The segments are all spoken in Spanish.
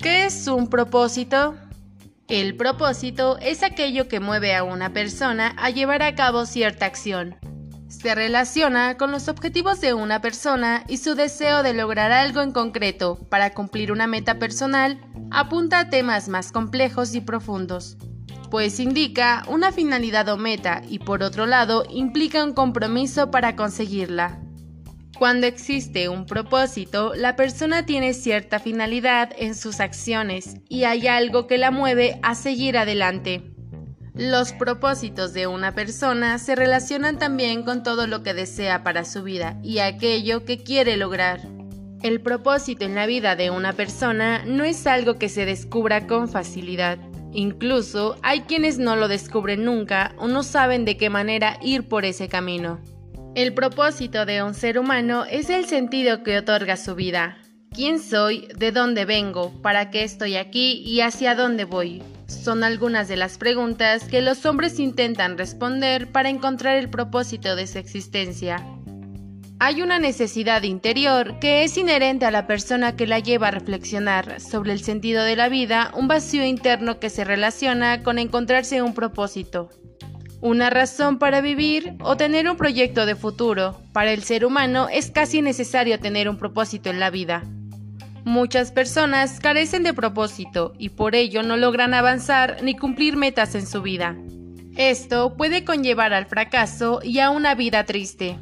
¿Qué es un propósito? El propósito es aquello que mueve a una persona a llevar a cabo cierta acción. Se relaciona con los objetivos de una persona y su deseo de lograr algo en concreto para cumplir una meta personal apunta a temas más complejos y profundos, pues indica una finalidad o meta y por otro lado implica un compromiso para conseguirla. Cuando existe un propósito, la persona tiene cierta finalidad en sus acciones y hay algo que la mueve a seguir adelante. Los propósitos de una persona se relacionan también con todo lo que desea para su vida y aquello que quiere lograr. El propósito en la vida de una persona no es algo que se descubra con facilidad. Incluso hay quienes no lo descubren nunca o no saben de qué manera ir por ese camino. El propósito de un ser humano es el sentido que otorga su vida. ¿Quién soy? ¿De dónde vengo? ¿Para qué estoy aquí? ¿Y hacia dónde voy? Son algunas de las preguntas que los hombres intentan responder para encontrar el propósito de su existencia. Hay una necesidad interior que es inherente a la persona que la lleva a reflexionar sobre el sentido de la vida, un vacío interno que se relaciona con encontrarse un propósito una razón para vivir o tener un proyecto de futuro. Para el ser humano es casi necesario tener un propósito en la vida. Muchas personas carecen de propósito y por ello no logran avanzar ni cumplir metas en su vida. Esto puede conllevar al fracaso y a una vida triste.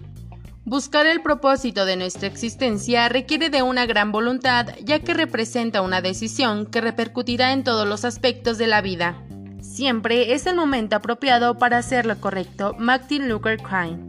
Buscar el propósito de nuestra existencia requiere de una gran voluntad ya que representa una decisión que repercutirá en todos los aspectos de la vida. Siempre es el momento apropiado para hacer lo correcto. Martin Luther King